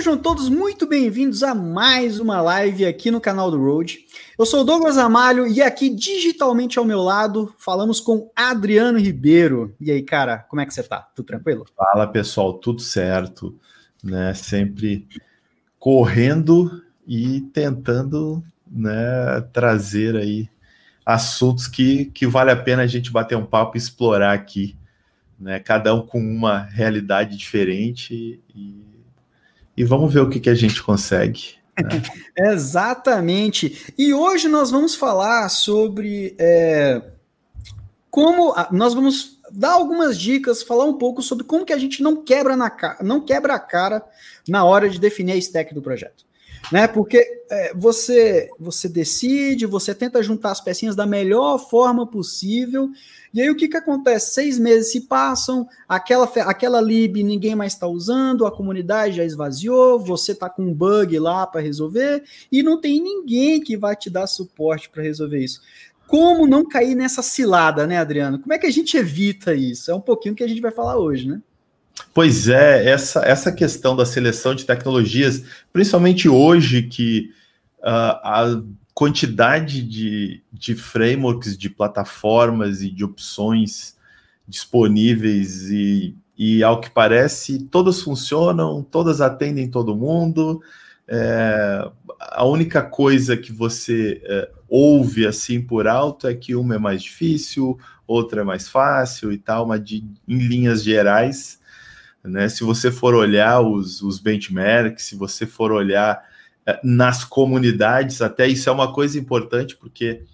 Sejam todos muito bem-vindos a mais uma live aqui no canal do Road. Eu sou o Douglas Amalho e aqui digitalmente ao meu lado falamos com Adriano Ribeiro. E aí, cara, como é que você tá? Tudo tranquilo? Fala, pessoal, tudo certo, né? Sempre correndo e tentando, né, trazer aí assuntos que, que vale a pena a gente bater um papo e explorar aqui, né? Cada um com uma realidade diferente e e vamos ver o que, que a gente consegue. Né? Exatamente. E hoje nós vamos falar sobre é, como nós vamos dar algumas dicas, falar um pouco sobre como que a gente não quebra na não quebra a cara na hora de definir a stack do projeto. Né? Porque é, você você decide, você tenta juntar as pecinhas da melhor forma possível e aí o que, que acontece? Seis meses se passam, aquela, aquela lib ninguém mais está usando, a comunidade já esvaziou, você está com um bug lá para resolver e não tem ninguém que vai te dar suporte para resolver isso. Como não cair nessa cilada, né, Adriano? Como é que a gente evita isso? É um pouquinho que a gente vai falar hoje, né? Pois é, essa, essa questão da seleção de tecnologias, principalmente hoje que uh, a quantidade de, de frameworks, de plataformas e de opções disponíveis e, e ao que parece, todas funcionam, todas atendem todo mundo. É, a única coisa que você é, ouve assim por alto é que uma é mais difícil, outra é mais fácil e tal, mas de, em linhas gerais, né, se você for olhar os, os benchmarks, se você for olhar nas comunidades, até isso é uma coisa importante, porque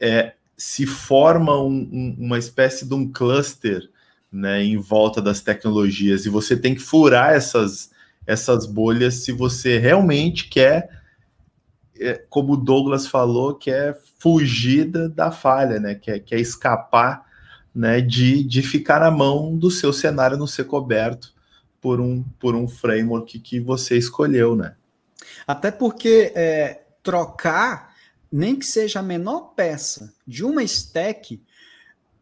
é, se forma um, um, uma espécie de um cluster né, em volta das tecnologias, e você tem que furar essas, essas bolhas se você realmente quer, é, como o Douglas falou, quer fugir da, da falha, né, quer, quer escapar né, de, de ficar na mão do seu cenário não ser coberto por um, por um framework que você escolheu, né? Até porque é, trocar, nem que seja a menor peça de uma stack,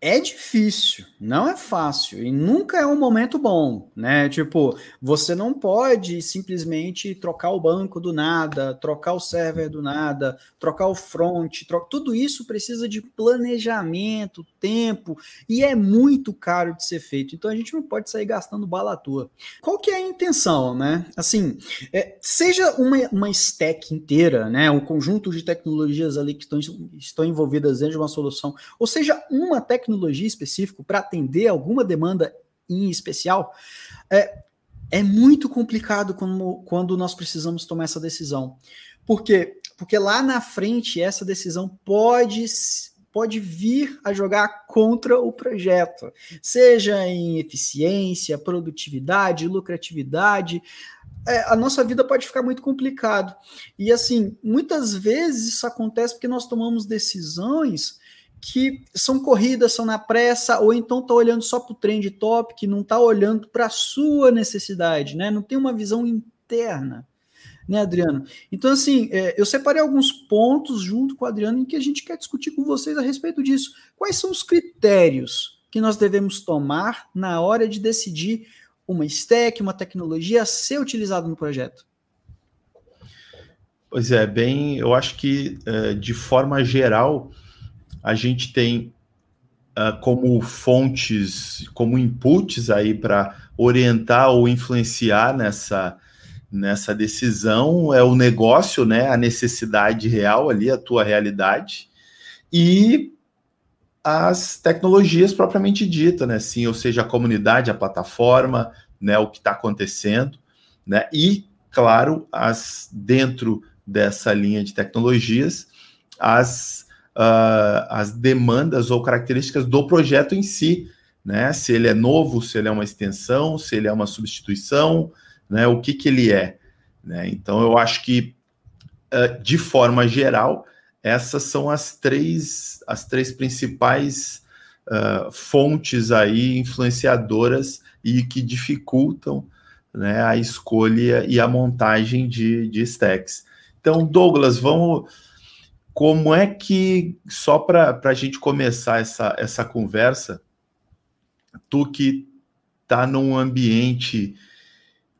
é difícil, não é fácil e nunca é um momento bom, né? Tipo, você não pode simplesmente trocar o banco do nada, trocar o server do nada, trocar o front, troca... tudo isso precisa de planejamento, tempo e é muito caro de ser feito. Então a gente não pode sair gastando bala à toa. Qual que é a intenção, né? Assim, é, seja uma, uma stack inteira, né? Um conjunto de tecnologias ali que estão, estão envolvidas dentro de uma solução, ou seja, uma tecnologia específico para atender alguma demanda em especial, é, é muito complicado quando, quando nós precisamos tomar essa decisão. Por quê? Porque lá na frente essa decisão pode pode vir a jogar contra o projeto, seja em eficiência, produtividade, lucratividade. É, a nossa vida pode ficar muito complicado. E assim, muitas vezes isso acontece porque nós tomamos decisões que são corridas, são na pressa, ou então está olhando só para o trend top, que não está olhando para a sua necessidade, né? Não tem uma visão interna, né, Adriano? Então, assim, é, eu separei alguns pontos junto com o Adriano em que a gente quer discutir com vocês a respeito disso. Quais são os critérios que nós devemos tomar na hora de decidir uma stack, uma tecnologia a ser utilizada no projeto? Pois é, bem, eu acho que é, de forma geral a gente tem uh, como fontes, como inputs aí para orientar ou influenciar nessa, nessa decisão é o negócio, né, a necessidade real ali, a tua realidade, e as tecnologias propriamente dita, né, sim, ou seja, a comunidade, a plataforma, né, o que está acontecendo, né, e, claro, as dentro dessa linha de tecnologias, as uh, as demandas ou características do projeto em si, né? Se ele é novo, se ele é uma extensão, se ele é uma substituição, né? O que que ele é, né? Então eu acho que uh, de forma geral essas são as três as três principais uh, fontes aí influenciadoras e que dificultam né, a escolha e a montagem de, de stacks. Então, Douglas, vamos como é que, só para a gente começar essa, essa conversa, tu que está num ambiente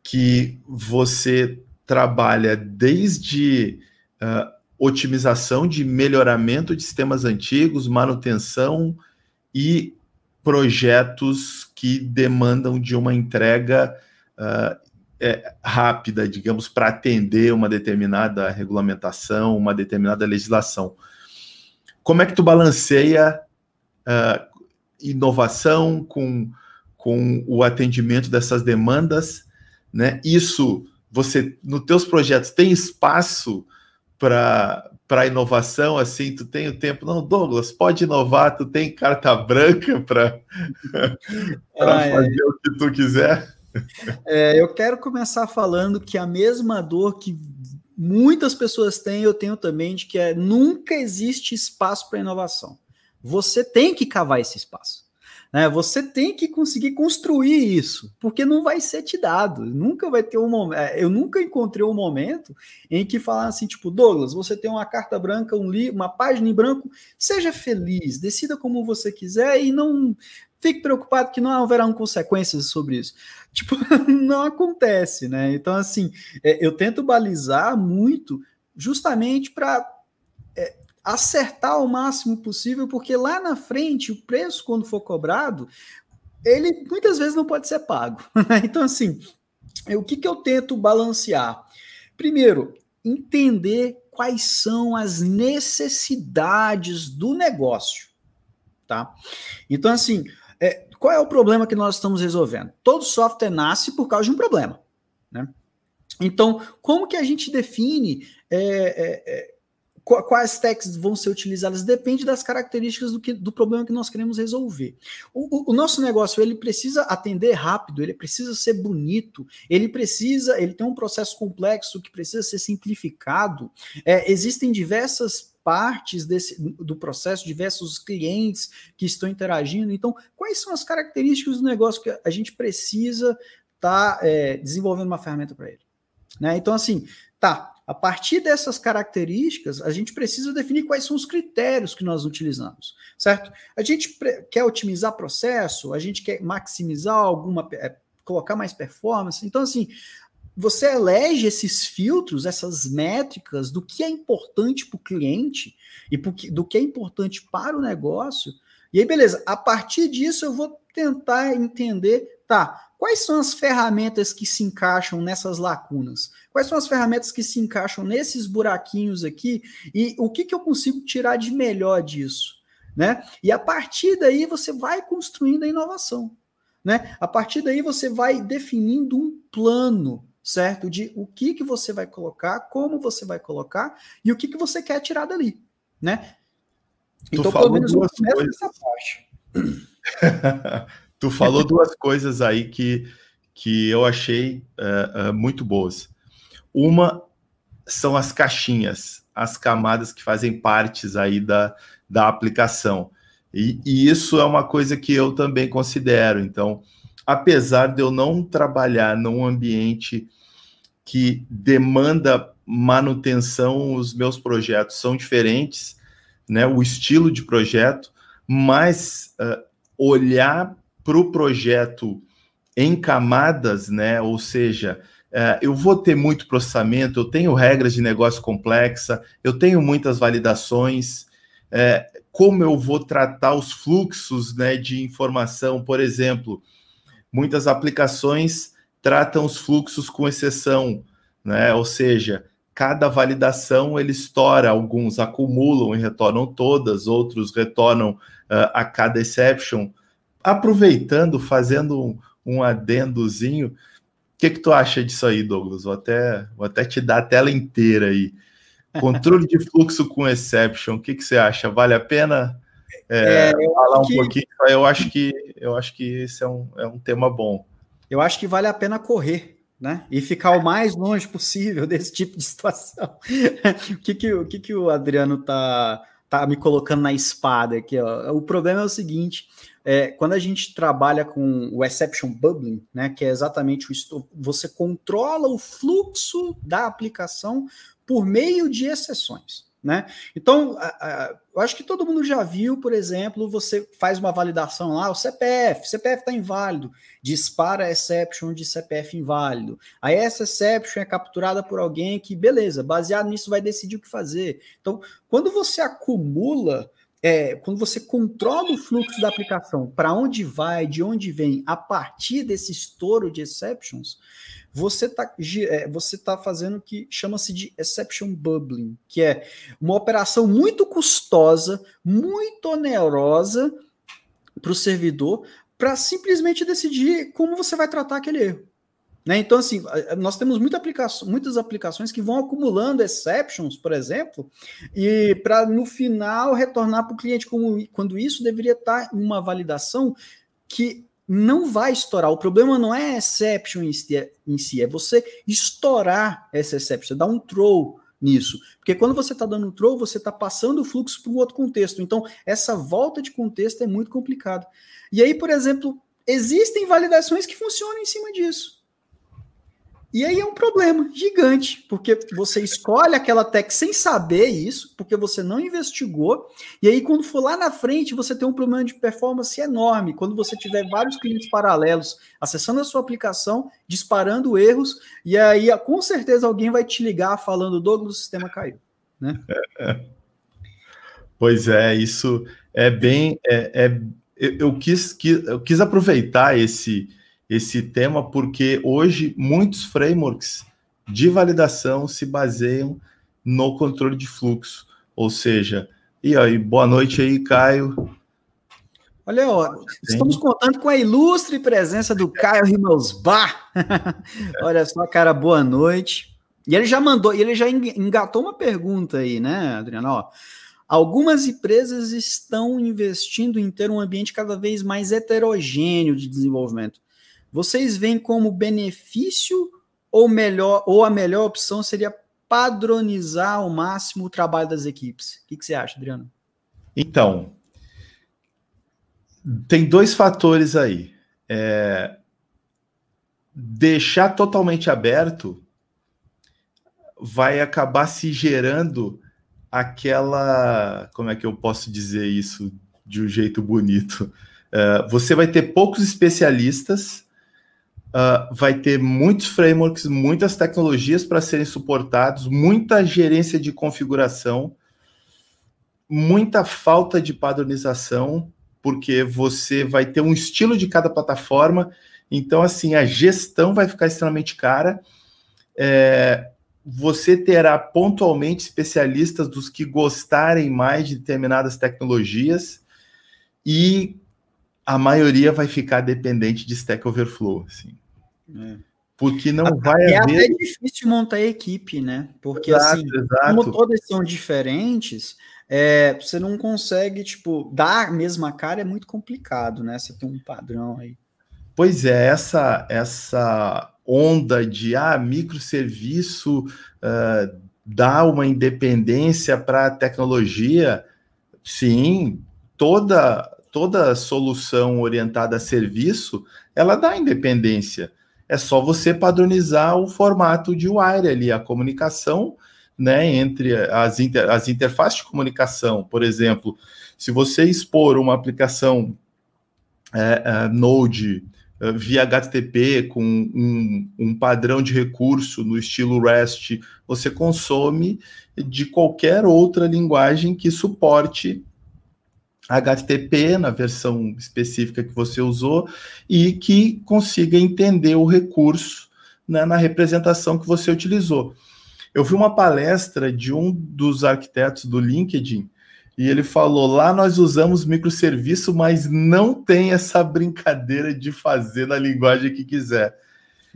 que você trabalha desde uh, otimização de melhoramento de sistemas antigos, manutenção e projetos que demandam de uma entrega uh, é, rápida, digamos, para atender uma determinada regulamentação, uma determinada legislação. Como é que tu balanceia uh, inovação com, com o atendimento dessas demandas? Né? Isso, você, nos teus projetos, tem espaço para para inovação, assim, tu tem o tempo. Não, Douglas, pode inovar, tu tem carta branca para fazer o que tu quiser. É, eu quero começar falando que a mesma dor que muitas pessoas têm, eu tenho também, de que é, nunca existe espaço para inovação. Você tem que cavar esse espaço. Né? Você tem que conseguir construir isso, porque não vai ser te dado. Nunca vai ter um momento. É, eu nunca encontrei um momento em que falar assim, tipo, Douglas, você tem uma carta branca, um livro, uma página em branco, seja feliz, decida como você quiser e não fique preocupado que não haverão consequências sobre isso. Tipo, não acontece, né? Então, assim, é, eu tento balizar muito justamente para é, acertar o máximo possível, porque lá na frente, o preço, quando for cobrado, ele muitas vezes não pode ser pago. Né? Então, assim, o que, que eu tento balancear? Primeiro, entender quais são as necessidades do negócio, tá? Então, assim, é, qual é o problema que nós estamos resolvendo? Todo software nasce por causa de um problema. Né? Então, como que a gente define é, é, é quais techs vão ser utilizadas? Depende das características do, que, do problema que nós queremos resolver. O, o, o, nosso negócio ele precisa atender rápido, ele precisa ser bonito, ele precisa, ele tem um processo complexo que precisa ser simplificado. É, existem diversas partes desse, do processo, diversos clientes que estão interagindo. Então, quais são as características do negócio que a gente precisa estar tá, é, desenvolvendo uma ferramenta para ele? Né? Então, assim, tá. A partir dessas características, a gente precisa definir quais são os critérios que nós utilizamos, certo? A gente quer otimizar processo, a gente quer maximizar alguma, é, colocar mais performance. Então, assim, você elege esses filtros, essas métricas do que é importante para o cliente e do que é importante para o negócio. E aí, beleza, a partir disso eu vou tentar entender, tá, quais são as ferramentas que se encaixam nessas lacunas? Quais são as ferramentas que se encaixam nesses buraquinhos aqui? E o que, que eu consigo tirar de melhor disso? Né? E a partir daí você vai construindo a inovação. Né? A partir daí você vai definindo um plano certo? De o que, que você vai colocar, como você vai colocar e o que, que você quer tirar dali, né? Tu então, pelo menos duas coisas. tu falou duas coisas aí que, que eu achei uh, uh, muito boas. Uma são as caixinhas, as camadas que fazem partes aí da, da aplicação. E, e, isso é uma coisa que eu também considero. Então, apesar de eu não trabalhar num ambiente que demanda manutenção, os meus projetos são diferentes, né? O estilo de projeto, mas uh, olhar para o projeto em camadas, né? Ou seja, uh, eu vou ter muito processamento, eu tenho regras de negócio complexa, eu tenho muitas validações. Uh, como eu vou tratar os fluxos né, de informação, por exemplo, muitas aplicações tratam os fluxos com exceção, né? Ou seja, cada validação ele estoura, alguns acumulam e retornam todas, outros retornam uh, a cada exception. Aproveitando, fazendo um, um adendozinho, o que, que tu acha disso aí, Douglas? Vou até, vou até te dar a tela inteira aí. Controle de fluxo com exception, o que, que você acha? Vale a pena é, é, falar um que... pouquinho? Eu acho que eu acho que esse é um, é um tema bom. Eu acho que vale a pena correr, né? E ficar o mais longe possível desse tipo de situação. o que, que, o, que, que o Adriano tá, tá me colocando na espada aqui? Ó? O problema é o seguinte: é, quando a gente trabalha com o exception bubbling, né, que é exatamente o você controla o fluxo da aplicação por meio de exceções. Né? Então, eu acho que todo mundo já viu, por exemplo, você faz uma validação lá, o CPF, CPF está inválido, dispara a exception de CPF inválido. Aí essa exception é capturada por alguém que, beleza, baseado nisso vai decidir o que fazer. Então, quando você acumula, é, quando você controla o fluxo da aplicação, para onde vai, de onde vem, a partir desse estouro de exceptions, você está é, você tá fazendo o que chama-se de exception bubbling, que é uma operação muito custosa, muito onerosa para o servidor, para simplesmente decidir como você vai tratar aquele erro. Né? Então, assim, nós temos muita aplicação, muitas aplicações que vão acumulando exceptions, por exemplo, e para no final retornar para o cliente como, quando isso deveria estar tá em uma validação que não vai estourar. O problema não é exception em si, é você estourar essa exception, dá um throw nisso. Porque quando você está dando um throw, você está passando o fluxo para um outro contexto. Então, essa volta de contexto é muito complicado. E aí, por exemplo, existem validações que funcionam em cima disso. E aí é um problema gigante, porque você escolhe aquela tech sem saber isso, porque você não investigou, e aí quando for lá na frente, você tem um problema de performance enorme, quando você tiver vários clientes paralelos acessando a sua aplicação, disparando erros, e aí com certeza alguém vai te ligar falando, Douglas, o sistema caiu. Né? Pois é, isso é bem... É, é eu, quis, eu quis aproveitar esse esse tema, porque hoje muitos frameworks de validação se baseiam no controle de fluxo. Ou seja, e aí, boa noite aí, Caio. Olha, ó, estamos contando com a ilustre presença do Caio Rimelsbar. Olha só, cara, boa noite. E ele já mandou, ele já engatou uma pergunta aí, né, Adriano? Ó, algumas empresas estão investindo em ter um ambiente cada vez mais heterogêneo de desenvolvimento. Vocês veem como benefício ou melhor ou a melhor opção seria padronizar ao máximo o trabalho das equipes? O que, que você acha, Adriano? Então, tem dois fatores aí. É, deixar totalmente aberto vai acabar se gerando aquela. Como é que eu posso dizer isso de um jeito bonito? É, você vai ter poucos especialistas Uh, vai ter muitos frameworks, muitas tecnologias para serem suportados, muita gerência de configuração, muita falta de padronização, porque você vai ter um estilo de cada plataforma, então, assim, a gestão vai ficar extremamente cara. É, você terá pontualmente especialistas dos que gostarem mais de determinadas tecnologias e a maioria vai ficar dependente de Stack Overflow. Assim. É. Porque não vai é haver. É até difícil montar a equipe, né? Porque exato, assim, exato. como todas são diferentes, é, você não consegue, tipo, dar a mesma cara é muito complicado, né? Você tem um padrão aí. Pois é, essa, essa onda de ah, microserviço uh, dá uma independência para a tecnologia, sim, toda, toda solução orientada a serviço, ela dá independência é só você padronizar o formato de wire ali, a comunicação né, entre as, inter, as interfaces de comunicação. Por exemplo, se você expor uma aplicação é, é, Node é, via HTTP com um, um, padrão de recurso no estilo REST, você consome de qualquer outra linguagem que suporte HTTP na versão específica que você usou e que consiga entender o recurso né, na representação que você utilizou. Eu vi uma palestra de um dos arquitetos do LinkedIn e ele falou: lá nós usamos microserviço, mas não tem essa brincadeira de fazer na linguagem que quiser.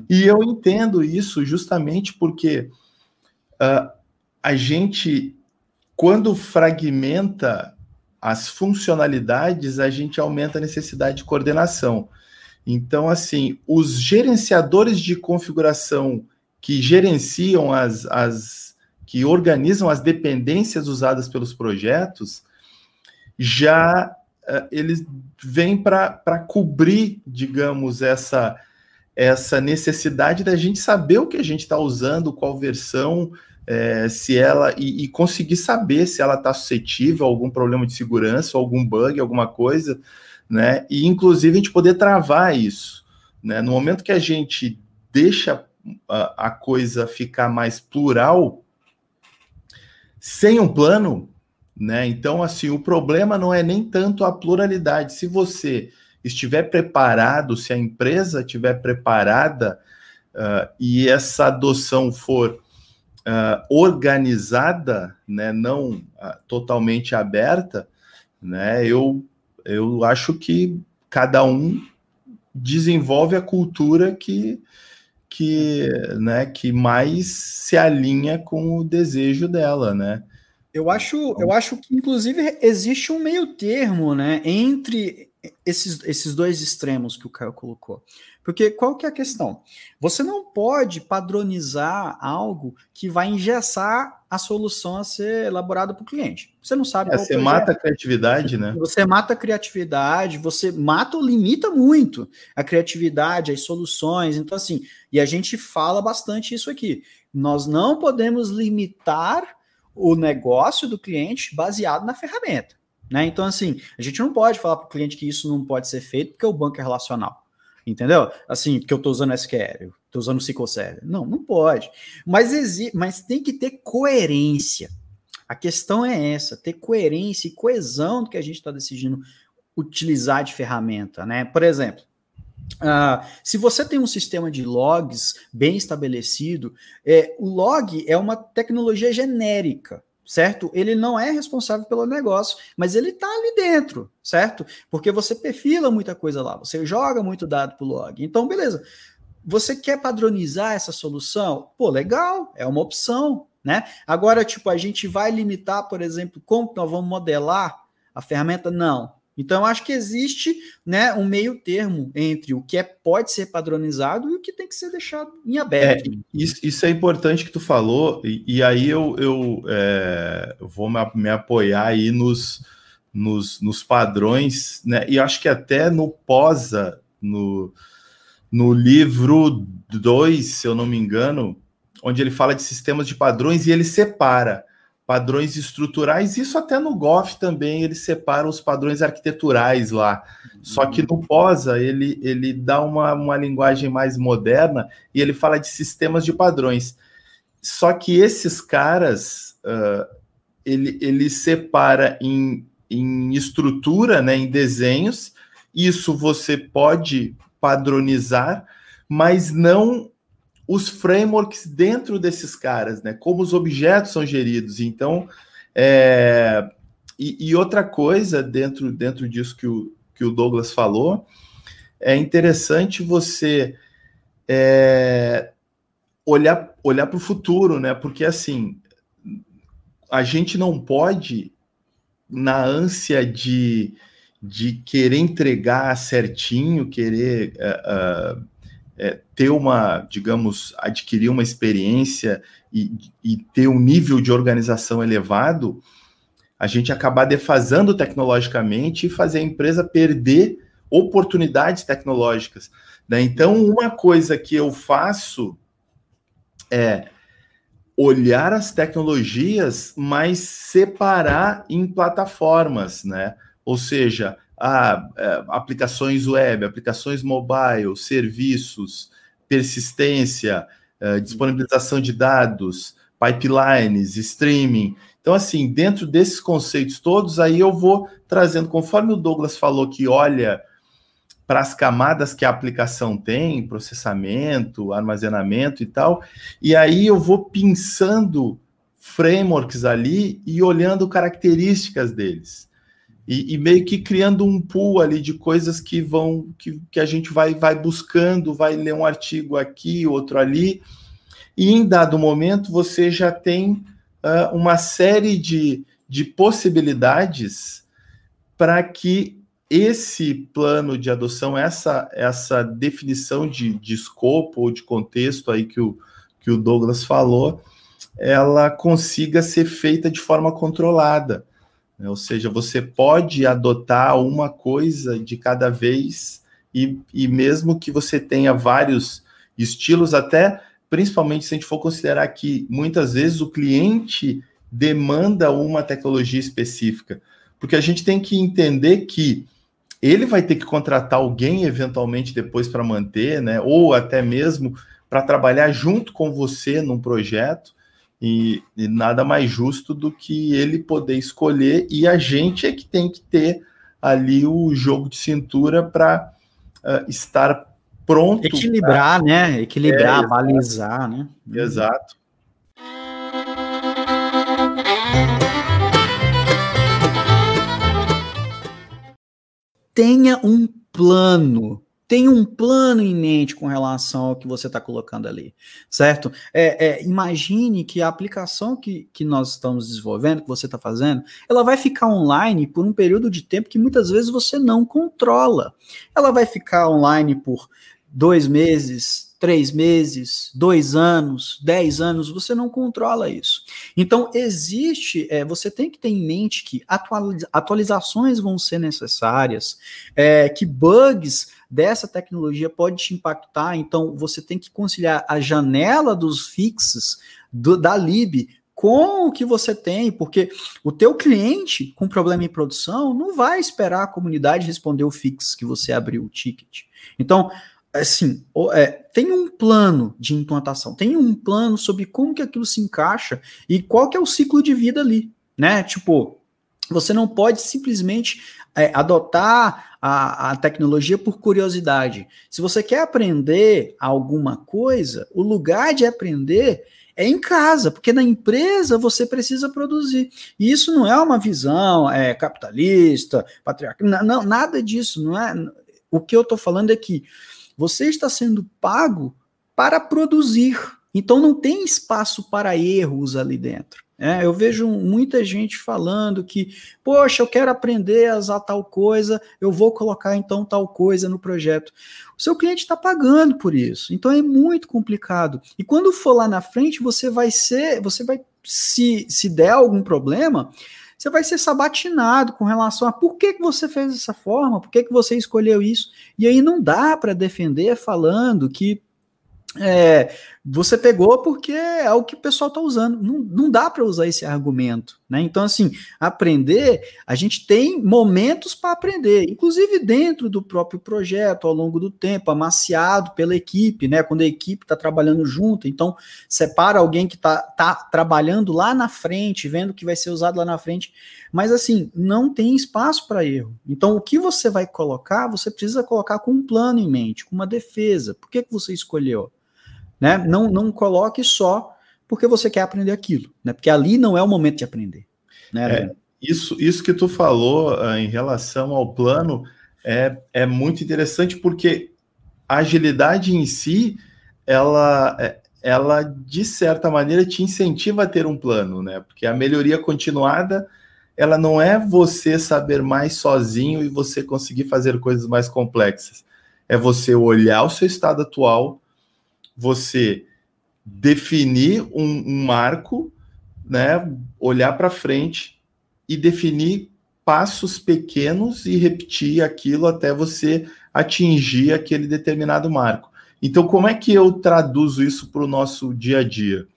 E eu entendo isso justamente porque uh, a gente, quando fragmenta as funcionalidades, a gente aumenta a necessidade de coordenação. Então, assim, os gerenciadores de configuração que gerenciam as, as que organizam as dependências usadas pelos projetos, já uh, eles vêm para cobrir, digamos, essa, essa necessidade da gente saber o que a gente está usando, qual versão, é, se ela e, e, conseguir saber se ela está suscetível a algum problema de segurança, algum bug, alguma coisa, né? E inclusive a gente poder travar isso, né? No momento que a gente deixa a, a coisa ficar mais plural, sem um plano, né? Então, assim, o problema não é nem tanto a pluralidade. Se você estiver preparado, se a empresa estiver preparada uh, e essa adoção for uh, organizada, né, não uh, totalmente aberta, né, eu, eu acho que cada um desenvolve a cultura que, que, né, que mais se alinha com o desejo dela, né? Eu acho, eu acho que, inclusive, existe um meio termo, né, entre esses, esses dois extremos que o Caio colocou. Porque qual que é a questão? Você não pode padronizar algo que vai engessar a solução a ser elaborada para o cliente. Você não sabe. É, você mata a criatividade, né? Você mata a criatividade, você mata ou limita muito a criatividade, as soluções. Então, assim, e a gente fala bastante isso aqui. Nós não podemos limitar o negócio do cliente baseado na ferramenta. Né? Então, assim, a gente não pode falar para o cliente que isso não pode ser feito porque o banco é relacional. Entendeu? Assim, porque eu estou usando SQL, estou usando SQL Server. Não, não pode. Mas, mas tem que ter coerência. A questão é essa, ter coerência e coesão do que a gente está decidindo utilizar de ferramenta, né? Por exemplo, uh, se você tem um sistema de logs bem estabelecido, é, o log é uma tecnologia genérica certo? Ele não é responsável pelo negócio, mas ele está ali dentro, certo? Porque você perfila muita coisa lá, você joga muito dado para o log. Então, beleza. Você quer padronizar essa solução? Pô, legal, é uma opção, né? Agora, tipo, a gente vai limitar, por exemplo, como nós vamos modelar a ferramenta? Não. Então, acho que existe né, um meio termo entre o que é, pode ser padronizado e o que tem que ser deixado em aberto. É, isso, isso, é importante que tu falou, e, e aí eu, eu é, vou me, me, apoiar aí nos, nos, nos, padrões, né? E acho que até no POSA, no, no livro 2, se eu não me engano, onde ele fala de sistemas de padrões e ele separa padrões estruturais, isso até no GOF também ele separa os padrões arquiteturais lá. Só que no POSA ele, ele dá uma, uma linguagem mais moderna e ele fala de sistemas de padrões. Só que esses caras uh, ele, ele separa em, em estrutura, né, em desenhos, isso você pode padronizar, mas não os frameworks dentro desses caras, né? Como os objetos são geridos. Então, é... e, e, outra coisa dentro, dentro disso que o, que o Douglas falou, é interessante você é... olhar, olhar para o futuro, né? Porque assim, a gente não pode, na ânsia de, de querer entregar certinho, querer. Uh, uh, é, ter uma, digamos, adquirir uma experiência e, e, ter um nível de organização elevado, a gente acabar defasando tecnologicamente e fazer a empresa perder oportunidades tecnológicas. Né? Então, uma coisa que eu faço é olhar as tecnologias, mas separar em plataformas, né? Ou seja, ah, é, aplicações web, aplicações mobile, serviços, persistência, é, disponibilização de dados, pipelines, streaming. Então, assim, dentro desses conceitos todos, aí eu vou trazendo, conforme o Douglas falou que olha para as camadas que a aplicação tem, processamento, armazenamento e tal, e aí eu vou pensando frameworks ali e olhando características deles e, e, meio que criando um pool ali de coisas que vão que, que a gente vai vai buscando, vai ler um artigo aqui, outro ali, e em dado momento você já tem uh, uma série de, de possibilidades para que esse plano de adoção, essa, essa definição de, de escopo ou de contexto aí que o, que o Douglas falou, ela consiga ser feita de forma controlada. Né? Ou seja, você pode adotar uma coisa de cada vez, e, e mesmo que você tenha vários estilos, até principalmente se a gente for considerar que muitas vezes o cliente demanda uma tecnologia específica, porque a gente tem que entender que ele vai ter que contratar alguém eventualmente depois para manter, né? Ou até mesmo para trabalhar junto com você num projeto. E, e, nada mais justo do que ele poder escolher e a gente é que tem que ter ali o jogo de cintura para uh, ah, estar pronto. Equilibrar, pra... né? Equilibrar, é, balizar, né? Exato. tenha um plano. Tenha um plano em mente com relação ao que você está colocando ali, certo? É, é, imagine que a aplicação que, que nós estamos desenvolvendo, que você está fazendo, ela vai ficar online por um período de tempo que muitas vezes você não controla. Ela vai ficar online por dois meses, três meses, dois anos, dez anos, você não controla isso. Então, existe, é, você tem que ter em mente que atualizações vão ser necessárias, é, que bugs dessa tecnologia pode te impactar, então você tem que conciliar a janela dos fixes do, da lib com o que você tem, porque o teu cliente com problema em produção não vai esperar a comunidade responder o fix que você abriu o ticket. Então, assim, é, tem um plano de implantação, tem um plano sobre como que aquilo se encaixa e qual que é o ciclo de vida ali, né? Tipo, você não pode simplesmente é, adotar a, a, tecnologia por curiosidade. Se você quer aprender alguma coisa, o lugar de aprender é em casa, porque na empresa você precisa produzir. E isso não é uma visão é, capitalista, patriarcal, não, nada disso. Não é. O que eu estou falando é que você está sendo pago para produzir. Então não tem espaço para erros ali dentro. É, eu vejo muita gente falando que, poxa, eu quero aprender a usar tal coisa, eu vou colocar então tal coisa no projeto. O seu cliente está pagando por isso, então é muito complicado. E quando for lá na frente, você vai ser, você vai, se, se der algum problema, você vai ser sabatinado com relação a por que, que você fez dessa forma, por que, que você escolheu isso. E aí não dá para defender falando que é, você pegou porque é o que o pessoal está usando. Não, não dá para usar esse argumento. Né? Então, assim, aprender, a gente tem momentos para aprender, inclusive dentro do próprio projeto, ao longo do tempo, amaciado pela equipe, né? Quando a equipe está trabalhando junto, então separa alguém que está tá trabalhando lá na frente, vendo que vai ser usado lá na frente. Mas assim, não tem espaço para erro. Então, o que você vai colocar, você precisa colocar com um plano em mente, com uma defesa. Por que, que você escolheu? Né? Não, não coloque só porque você quer aprender aquilo, né? Porque ali não é o momento de aprender. Né, é, isso, isso que tu falou uh, em relação ao plano é, é muito interessante porque a agilidade em si, ela, é, ela de certa maneira te incentiva a ter um plano, né? Porque a melhoria continuada, ela não é você saber mais sozinho e você conseguir fazer coisas mais complexas. É você olhar o seu estado atual, você definir um, um marco, né, olhar para frente e definir passos pequenos e repetir aquilo até você atingir aquele determinado marco. Então, como é que eu traduzo isso para o nosso dia a dia?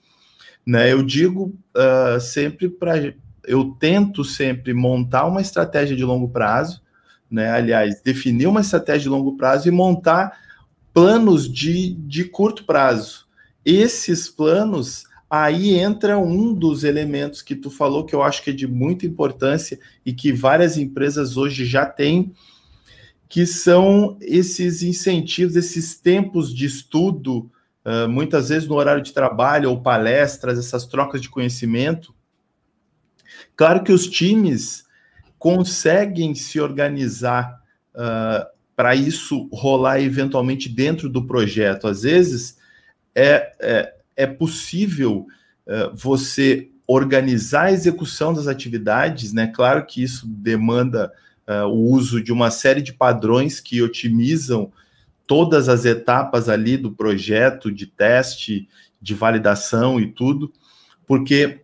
Né, eu digo uh, sempre para. Eu tento sempre montar uma estratégia de longo prazo, né? Aliás, definir uma estratégia de longo prazo e montar planos de, de curto prazo. Esses planos, aí entra um dos elementos que tu falou que eu acho que é de muita importância e que várias empresas hoje já têm, que são esses incentivos, esses tempos de estudo, uh, muitas vezes no horário de trabalho ou palestras, essas trocas de conhecimento. Claro que os times conseguem se organizar uh, para isso rolar eventualmente dentro do projeto. Às vezes é, é, é possível é, você organizar a execução das atividades, né? Claro que isso demanda uh, o uso de uma série de padrões que otimizam todas as etapas ali do projeto, de teste, de validação e tudo, porque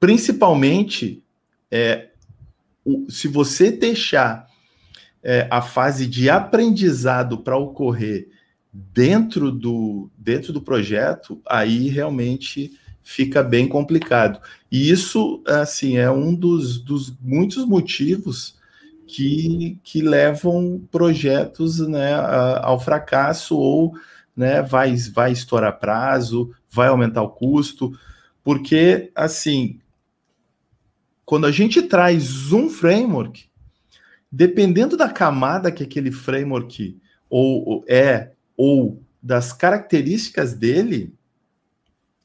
principalmente é, o, se você deixar é, a fase de aprendizado para ocorrer dentro do, dentro do projeto, aí realmente fica bem complicado. E isso, assim, é um dos, dos muitos motivos que, que levam projetos né, ao fracasso ou né, vai, vai estourar prazo, vai aumentar o custo, porque, assim, quando a gente traz um framework, dependendo da camada que aquele framework ou é ou das características dele,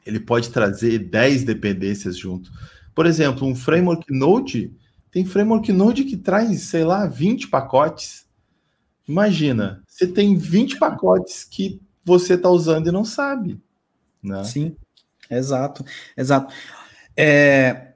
ele pode trazer 10 dependências junto. Por exemplo, um framework Node, tem framework Node que traz, sei lá, 20 pacotes. Imagina, você tem 20 pacotes que você está usando e não sabe. Né? Sim, exato, exato. É,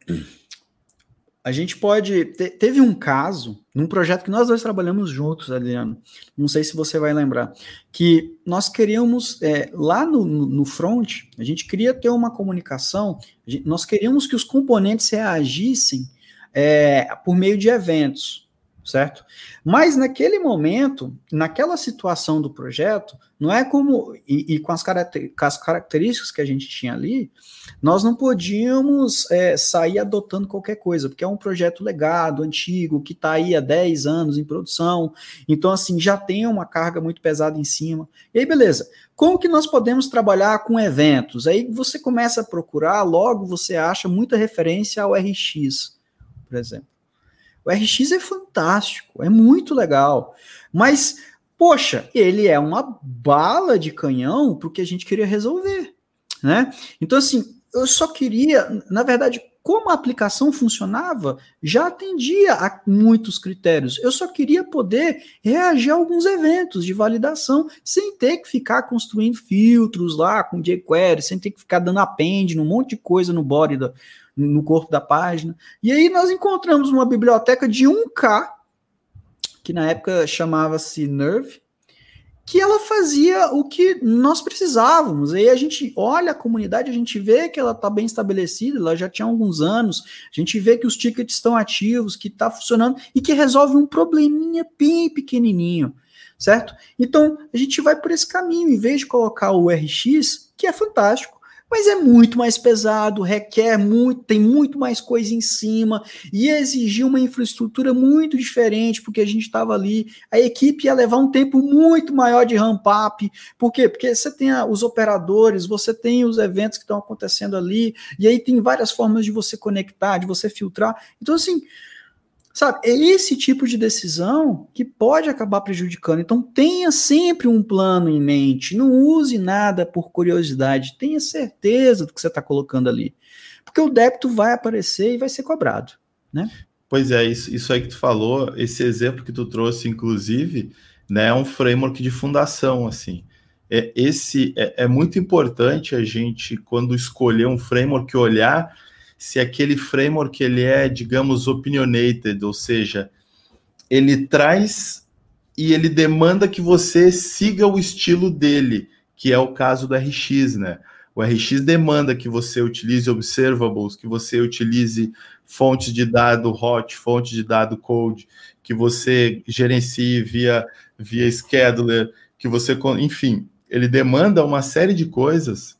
a gente pode. Te, teve um caso, num projeto que nós dois trabalhamos juntos, Adriano. Não sei se você vai lembrar. Que nós queríamos, é, lá no, no front, a gente queria ter uma comunicação, gente, nós queríamos que os componentes reagissem é, por meio de eventos certo? Mas naquele momento, naquela situação do projeto, não é como, e, e com, as com, as características que a gente tinha ali, nós não podíamos é, sair adotando qualquer coisa, porque é um projeto legado, antigo, que está aí há 10 anos em produção, então assim, já tem uma carga muito pesada em cima. E aí, beleza, como que nós podemos trabalhar com eventos? Aí você começa a procurar, logo você acha muita referência ao RX, por exemplo. O RX é fantástico, é muito legal. Mas, poxa, ele é uma bala de canhão para o que a gente queria resolver. Né? Então, assim, eu só queria, na verdade, como a aplicação funcionava, já atendia a muitos critérios. Eu só queria poder reagir a alguns eventos de validação, sem ter que ficar construindo filtros lá com jQuery, sem ter que ficar dando append, um monte de coisa no body da, no corpo da página. E aí nós encontramos uma biblioteca de 1K, que na época chamava-se Nerve, que ela fazia o que nós precisávamos. Aí a gente olha a comunidade, a gente vê que ela está bem estabelecida, ela já tinha alguns anos, a gente vê que os tickets estão ativos, que está funcionando e que resolve um probleminha bem pequenininho, certo? Então a gente vai por esse caminho, em vez de colocar o RX, que é fantástico, mas é muito mais pesado, requer muito, tem muito mais coisa em cima e exigia uma infraestrutura muito diferente, porque a gente estava ali, a equipe ia levar um tempo muito maior de ramp up. Por quê? Porque você tem os operadores, você tem os eventos que estão acontecendo ali, e aí tem várias formas de você conectar, de você filtrar. Então, assim, Sabe, é esse tipo de decisão que pode acabar prejudicando. Então, tenha sempre um plano em mente. Não use nada por curiosidade. Tenha certeza do que você está colocando ali. Porque o débito vai aparecer e vai ser cobrado. Né? Pois é, isso, isso aí que tu falou, esse exemplo que tu trouxe, inclusive, né, é um framework de fundação, assim. É, esse é, é muito importante a gente, quando escolher um framework, olhar se aquele framework ele é, digamos, opinionated, ou seja, ele traz e ele demanda que você siga o estilo dele, que é o caso do RX, né? O RX demanda que você utilize observables, que você utilize fontes de dado hot, fonte de dado cold, que você gerencie via via scheduler, que você, enfim, ele demanda uma série de coisas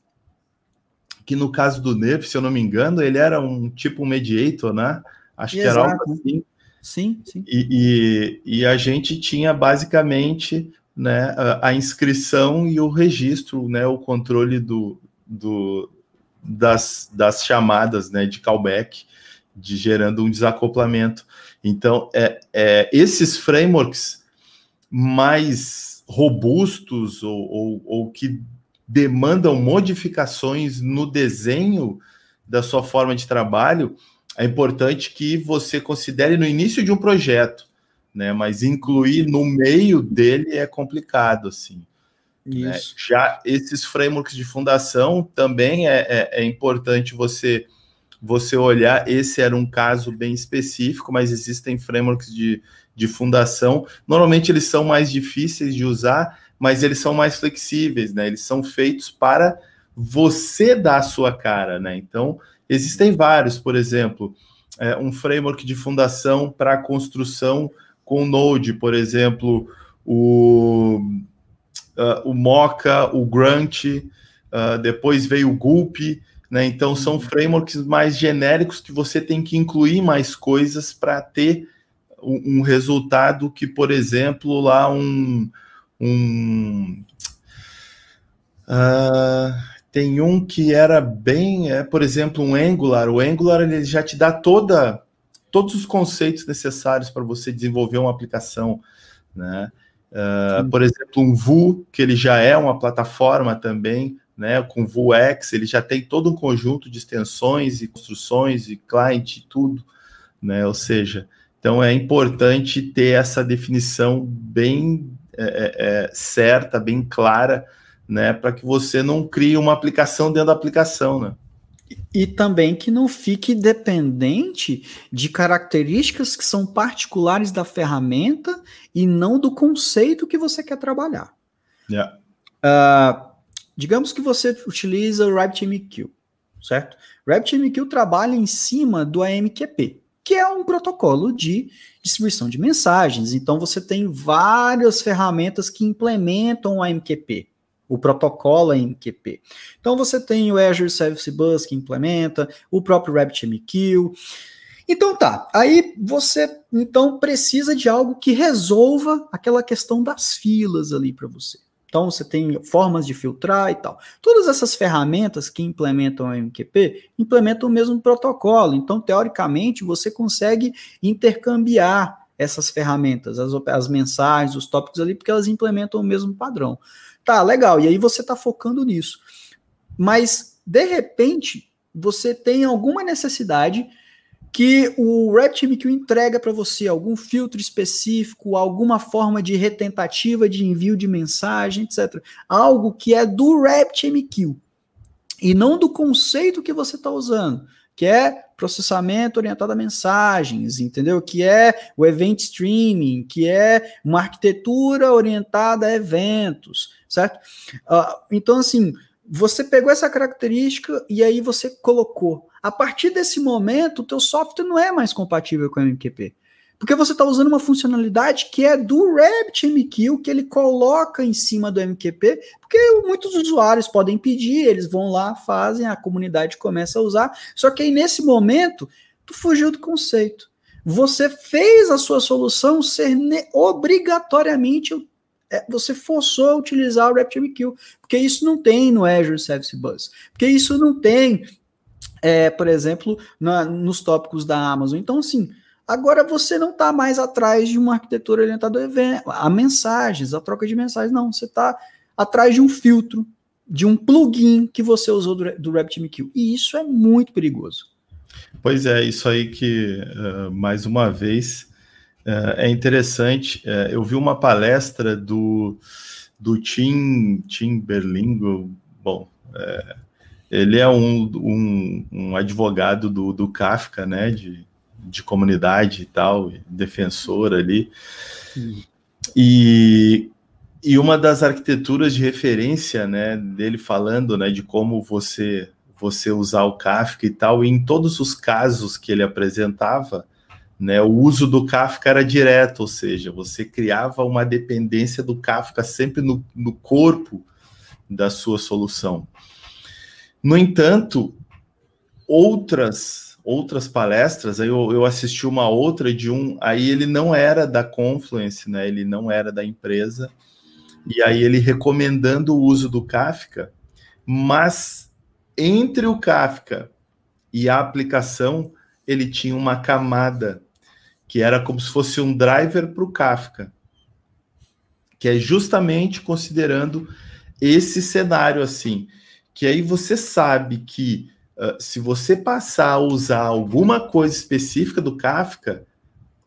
que no caso do Nerf, se eu não me engano, ele era um tipo um mediator, né? Acho Exato. que era algo assim. Sim, sim. E, e, e, a gente tinha basicamente né, a, a, inscrição e o registro, né, o controle do, do, das, das chamadas né, de callback, de gerando um desacoplamento. Então, é, é esses frameworks mais robustos ou, ou, ou que demandam modificações no desenho da sua forma de trabalho, é importante que você considere no início de um projeto, né? Mas incluir no meio dele é complicado, assim. Né? Já esses frameworks de fundação também é, é, é, importante você você olhar. Esse era um caso bem específico, mas existem frameworks de, de fundação. Normalmente eles são mais difíceis de usar, mas eles são mais flexíveis, né? Eles são feitos para você dar a sua cara, né? Então, existem vários, por exemplo, é, um framework de fundação para construção com Node, por exemplo, o uh, o Mocha, o Grunt, uh, depois veio o Gulp, né? Então são uhum. frameworks mais genéricos que você tem que incluir mais coisas para ter um, um, resultado que, por exemplo, lá um, um uh, tem um que era bem, é, por exemplo, um Angular. O Angular ele já te dá toda todos os conceitos necessários para você desenvolver uma aplicação, né? Uh, por exemplo, um Vue, que ele já é uma plataforma também, né? Com Vuex, ele já tem todo um conjunto de extensões e construções e client e tudo, né? Ou seja, então é importante ter essa definição bem é, é, é certa, bem clara, né? Para que você não crie uma aplicação dentro da aplicação, né? E também que não fique dependente de características que são particulares da ferramenta e não do conceito que você quer trabalhar. Yeah. Uh, digamos que você utiliza o RabbitMQ, certo? RabbitMQ trabalha em cima do AMQP, que é um protocolo de distribuição de mensagens. Então você tem várias ferramentas que implementam o AMQP o protocolo MQP. Então você tem o Azure Service Bus que implementa, o próprio RabbitMQ. Então tá, aí você então precisa de algo que resolva aquela questão das filas ali para você. Então você tem formas de filtrar e tal. Todas essas ferramentas que implementam o MQP implementam o mesmo protocolo. Então, teoricamente, você consegue intercambiar essas ferramentas, as, as mensagens, os tópicos ali, porque elas implementam o mesmo padrão. Tá, legal. E aí você está focando nisso. Mas, de repente, você tem alguma necessidade que o RabbitMQ entrega para você algum filtro específico, alguma forma de retentativa de envio de mensagem, etc. Algo que é do RabbitMQ e não do conceito que você está usando que é processamento orientado a mensagens, entendeu? Que é o event streaming, que é uma arquitetura orientada a eventos, certo? Uh, então, assim, você pegou essa característica e aí você colocou. A partir desse momento, o teu software não é mais compatível com o MQP. Porque você está usando uma funcionalidade que é do RabbitMQ, que ele coloca em cima do MQP, porque muitos usuários podem pedir, eles vão lá, fazem, a comunidade começa a usar. Só que aí, nesse momento, tu fugiu do conceito. Você fez a sua solução ser obrigatoriamente é, você forçou a utilizar o RabbitMQ, porque isso não tem no Azure Service Bus, porque isso não tem, é, por exemplo, na, nos tópicos da Amazon. Então, assim, Agora você não está mais atrás de uma arquitetura orientada a mensagens, a troca de mensagens, não. Você está atrás de um filtro, de um plugin que você usou do, do RabbitMQ. E isso é muito perigoso. Pois é, isso aí que, uh, mais uma vez, uh, é interessante. Uh, eu vi uma palestra do, do Tim, Tim Berlingo, bom, ele é um, um, um advogado do, do Kafka, né, de, de comunidade e tal, defensor ali. E, e uma das arquiteturas de referência, né, dele falando, né, de como você você usar o Kafka e tal, e em todos os casos que ele apresentava, né, o uso do Kafka era direto, ou seja, você criava uma dependência do Kafka sempre no, no corpo da sua solução. No entanto, outras outras palestras, aí eu, eu, assisti uma outra de um, aí ele não era da Confluence, né? Ele não era da empresa, e aí ele recomendando o uso do Kafka, mas entre o Kafka e a aplicação, ele tinha uma camada que era como se fosse um driver para o Kafka, que é justamente considerando esse cenário assim, que aí você sabe que ah, se você passar a usar alguma coisa específica do Kafka,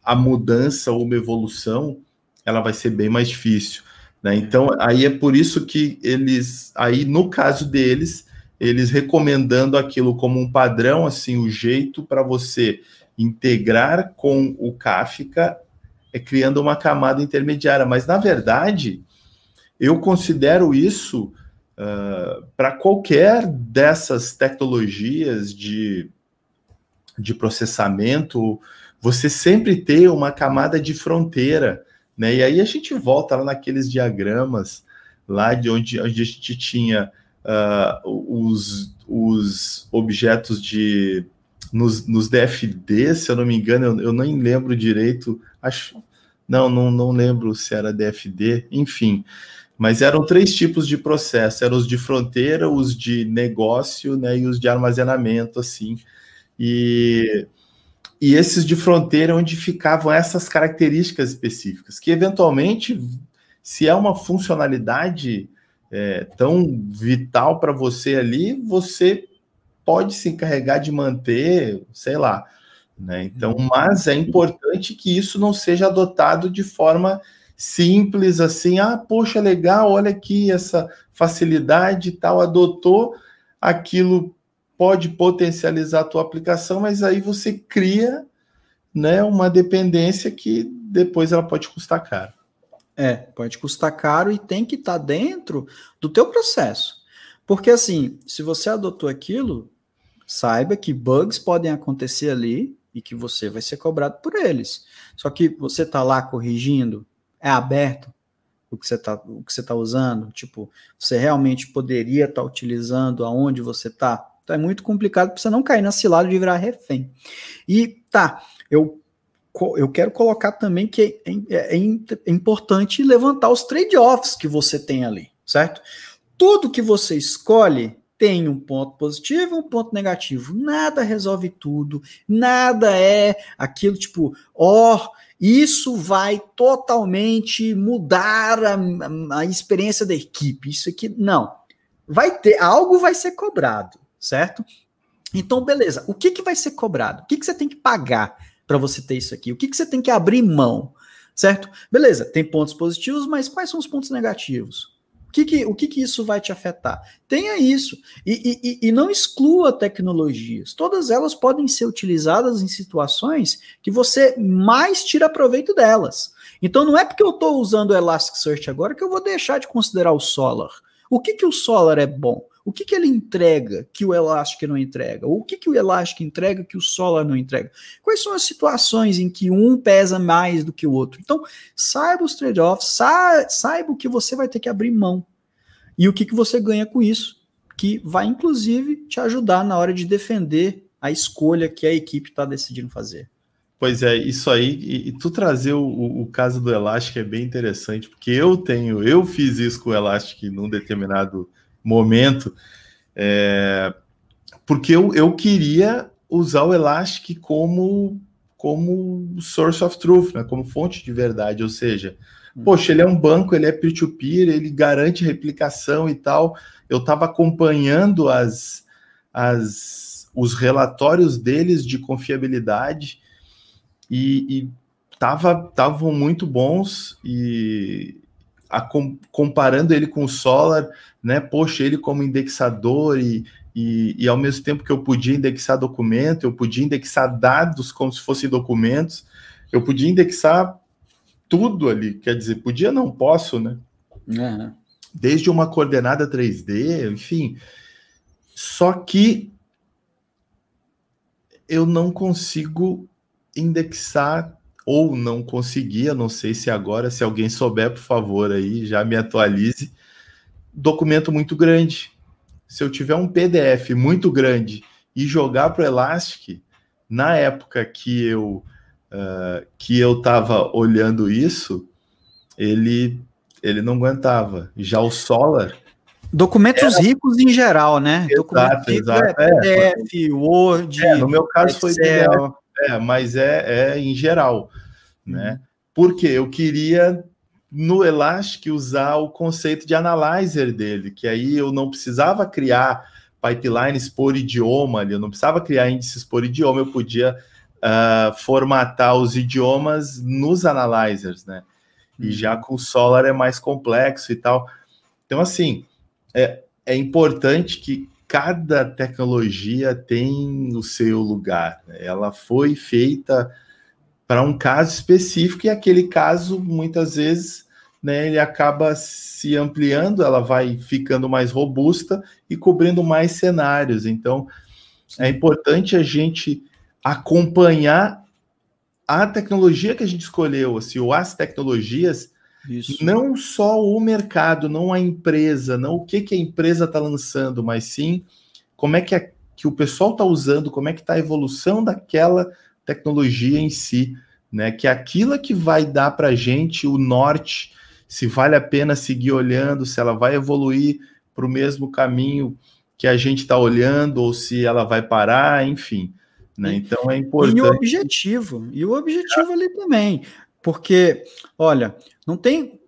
a mudança ou uma evolução, ela vai ser bem mais difícil. Né? Então, aí é por isso que eles, aí no caso deles, eles recomendando aquilo como um padrão, assim, o jeito para você integrar com o Kafka é criando uma camada intermediária. Mas, na verdade, eu considero isso uh, para qualquer dessas tecnologias de, de processamento, você sempre ter uma camada de fronteira, né? E aí a gente volta lá naqueles diagramas lá de onde, onde a gente tinha uh, os, os objetos de nos, nos DFD, se eu não me engano, eu, eu nem lembro direito, acho, não, não, não lembro se era DFD, enfim, mas eram três tipos de processo, eram os de fronteira, os de negócio, né, e os de armazenamento, assim, e, e esses de fronteira onde ficavam essas características específicas, que eventualmente, se é uma funcionalidade é, tão vital para você ali, você pode se encarregar de manter, sei lá. Né? Então, uhum. mas é importante que isso não seja adotado de forma simples assim, ah, poxa, legal, olha aqui essa facilidade e tal, adotou aquilo pode potencializar a tua aplicação, mas aí você cria, né, uma dependência que depois ela pode custar caro. É, pode custar caro e tem que estar tá dentro do teu processo. Porque assim, se você adotou aquilo, saiba que bugs podem acontecer ali e que você vai ser cobrado por eles. Só que você está lá corrigindo, é aberto o que você está tá usando, tipo, você realmente poderia estar tá utilizando aonde você está. Então é muito complicado para você não cair na cilada de virar refém. E tá, eu eu quero colocar também que é, é, é, é importante levantar os trade-offs que você tem ali, certo? Tudo que você escolhe tem um ponto positivo e um ponto negativo. Nada resolve tudo, nada é aquilo tipo, ó, oh, isso vai totalmente mudar a, a experiência da equipe. Isso aqui, não. Vai ter, algo vai ser cobrado, certo? Então, beleza. O que, que vai ser cobrado? O que, que você tem que pagar? para você ter isso aqui? O que, que você tem que abrir mão? Certo? Beleza, tem pontos positivos, mas quais são os pontos negativos? O que, que, o que, que isso vai te afetar? Tenha isso. E, e, e não exclua tecnologias. Todas elas podem ser utilizadas em situações que você mais tira proveito delas. Então não é porque eu estou usando o Elasticsearch agora que eu vou deixar de considerar o Solar. O que, que o Solar é bom? O que, que ele entrega que o Elastic não entrega? O que, que o Elastic entrega que o Solar não entrega? Quais são as situações em que um pesa mais do que o outro? Então, saiba os trade-offs, sa saiba o que você vai ter que abrir mão e o que, que você ganha com isso, que vai inclusive te ajudar na hora de defender a escolha que a equipe está decidindo fazer. Pois é, isso aí, e, e tu trazer o, o, caso do Elastic é bem interessante, porque eu tenho, eu fiz isso com o Elastic num determinado momento, é, porque eu, eu queria usar o Elastic como, como source of truth, né, como fonte de verdade, ou seja, hum. poxa, ele é um banco, ele é peer-to-peer, -peer, ele garante replicação e tal. Eu estava acompanhando as, as, os relatórios deles de confiabilidade e estavam muito bons e, a, comparando ele com o Solar, né? Poxa, ele como indexador e, e, e, ao mesmo tempo que eu podia indexar documento, eu podia indexar dados como se fossem documentos, eu podia indexar tudo ali, quer dizer, podia, não posso, né? Uhum. Desde uma coordenada 3D, enfim. Só que eu não consigo indexar ou não conseguia, não sei se agora, se alguém souber, por favor, aí já me atualize. Documento muito grande. Se eu tiver um PDF muito grande e jogar para o Elastic, na época que eu uh, que eu estava olhando isso, ele ele não aguentava. Já o Solar Documentos ricos em geral, né? Exato, exato. É, PDF, é, Word. É, no meu caso Excel. foi é, mas é, é em geral, né? Uhum. Porque eu queria no Elastic usar o conceito de analyzer dele, que aí eu não precisava criar pipelines por idioma, eu não precisava criar índices por idioma, eu podia uh, formatar os idiomas nos analyzers, né? E uhum. já com o Solar é mais complexo e tal. Então, assim, é, é importante que cada tecnologia tem o seu lugar. Né? Ela foi feita para um caso específico e aquele caso muitas vezes né, ele acaba se ampliando, ela vai ficando mais robusta e cobrindo mais cenários. Então é importante a gente acompanhar a tecnologia que a gente escolheu, assim, ou as tecnologias Isso. Não só o mercado, não a empresa, não o que, que a empresa está lançando, mas sim como é que, é, que o pessoal está usando, como é que está a evolução daquela tecnologia em si, né? Que é aquilo que vai dar para a gente o norte, se vale a pena seguir olhando, se ela vai evoluir para o mesmo caminho que a gente está olhando, ou se ela vai parar, enfim. Né? Então é importante. E o objetivo, e o objetivo é. ali também. Porque, olha, não tem,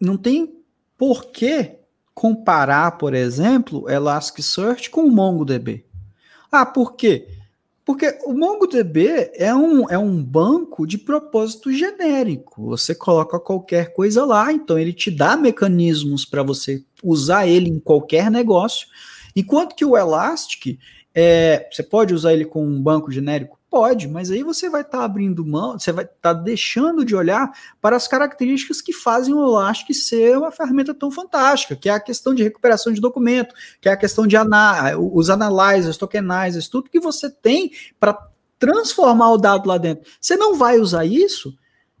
não tem por que comparar, por exemplo, Elasticsearch com o MongoDB. Ah, por quê? Porque o MongoDB é um, é um banco de propósito genérico. Você coloca qualquer coisa lá, então ele te dá mecanismos para você usar ele em qualquer negócio. Enquanto que o Elastic, é, você pode usar ele com um banco genérico? Pode, mas aí você vai estar tá abrindo mão, você vai estar tá deixando de olhar para as características que fazem o Elastic ser uma ferramenta tão fantástica, que é a questão de recuperação de documento, que é a questão de ana os analyzers, tokenizers, tudo que você tem para transformar o dado lá dentro. Você não vai usar isso?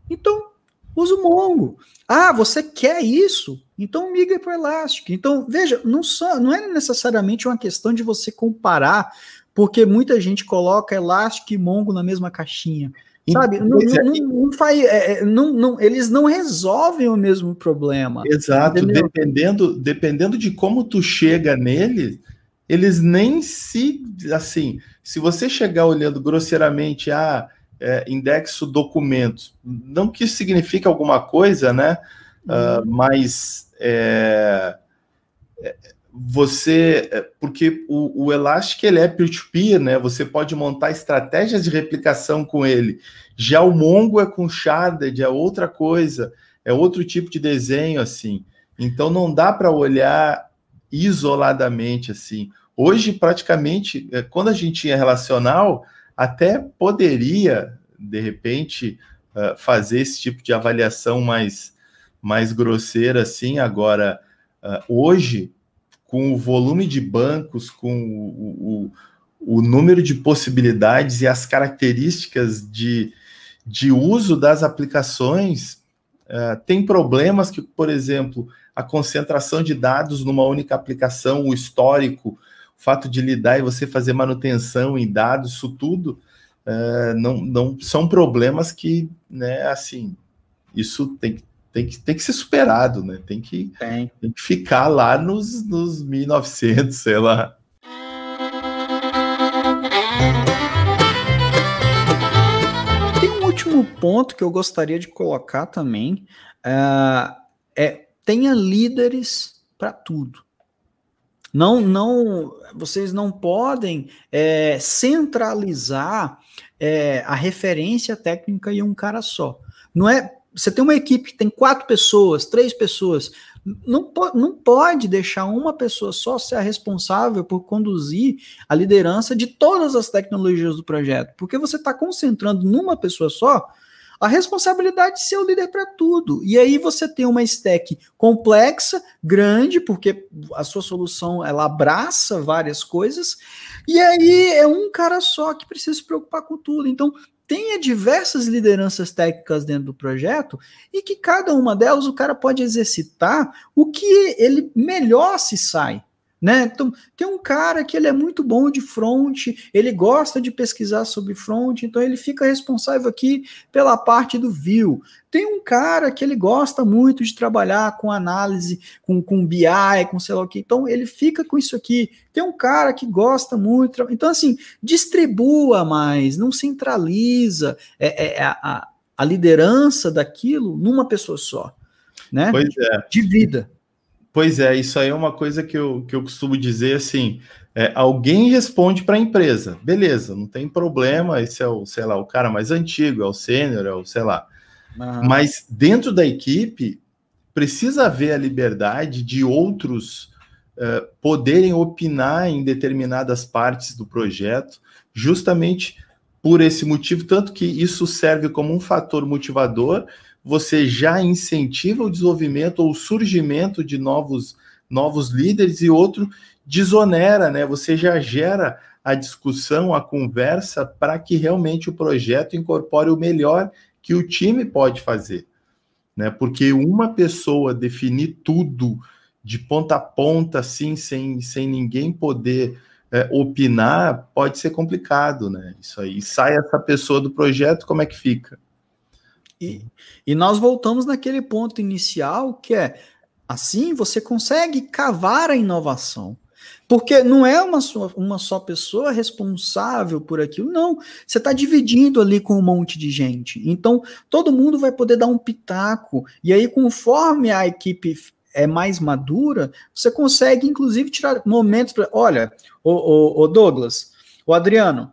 Então, usa o Mongo. Ah, você quer isso? Então migra para o Elastic. Então, veja, não, só, não é necessariamente uma questão de você comparar porque muita gente coloca Elastic e Mongo na mesma caixinha. Sabe? Não, não, não, faz, é, é, não, não, eles não resolvem o mesmo problema. Exato. Dependendo, dependendo de como tu chega nele, eles nem se. Assim, se você chegar olhando grosseiramente, ah, é, indexo documentos, não que isso signifique alguma coisa, né? Uh, mas. É, é você, é, porque o, o Elastic ele é peer-to-peer, né? Você pode montar estratégias de replicação com ele. Já o Mongo é com Sharded, é outra coisa, é outro tipo de desenho assim. Então não dá para olhar isoladamente assim. Hoje praticamente, é, quando a gente tinha relacional, até poderia de repente é, fazer esse tipo de avaliação mais mais grosseira assim. Agora hoje com o volume de bancos, com o, o, o número de possibilidades e as características de, de uso das aplicações, uh, tem problemas que, por exemplo, a concentração de dados numa única aplicação, o histórico, o fato de lidar e você fazer manutenção em dados, isso tudo uh, não, não são problemas que, né, assim, isso tem que tem que, tem que ser superado, né? Tem que, tem. tem que ficar lá nos, nos 1900, sei lá. Tem um último ponto que eu gostaria de colocar também. Uh, é tenha líderes para tudo. Não, não, vocês não podem é, centralizar é, a referência técnica em um cara só. Não é você tem uma equipe que tem quatro pessoas, três pessoas, não, po não pode deixar uma pessoa só ser a responsável por conduzir a liderança de todas as tecnologias do projeto, porque você está concentrando numa pessoa só a responsabilidade de ser o líder para tudo. E aí você tem uma stack complexa, grande, porque a sua solução ela abraça várias coisas, e aí é um cara só que precisa se preocupar com tudo. Então, tenha diversas lideranças técnicas dentro do projeto e que cada uma delas o cara pode exercitar o que ele melhor se sai. Né? Então, tem um cara que ele é muito bom de front, ele gosta de pesquisar sobre front, então ele fica responsável aqui pela parte do view. Tem um cara que ele gosta muito de trabalhar com análise, com, com BI, com sei lá o que, então ele fica com isso aqui. Tem um cara que gosta muito, então assim, distribua mais, não centraliza é, é, é a, a liderança daquilo numa pessoa só. Né? Pois é. Divida. Pois é, isso aí é uma coisa que eu, que eu costumo dizer assim: é, alguém responde para a empresa, beleza, não tem problema, esse é o, sei lá, o cara mais antigo, é o sênior, é o, sei lá. Mas dentro da equipe, precisa haver a liberdade de outros uh, poderem opinar em determinadas partes do projeto, justamente por esse motivo, tanto que isso serve como um fator motivador você já incentiva o desenvolvimento ou o surgimento de novos, novos líderes e outro desonera, né? Você já gera a discussão, a conversa para que realmente o projeto incorpore o melhor que o time pode fazer. né? Porque uma pessoa definir tudo de ponta a ponta, assim, sem, sem ninguém poder é, opinar, pode ser complicado, né? Isso aí. Sai essa pessoa do projeto, como é que fica? E, e nós voltamos naquele ponto inicial que é assim você consegue cavar a inovação. Porque não é uma só, uma só pessoa responsável por aquilo, não. Você está dividindo ali com um monte de gente. Então, todo mundo vai poder dar um pitaco. E aí, conforme a equipe é mais madura, você consegue, inclusive, tirar momentos para. Olha, o, o, o, Douglas, o Adriano,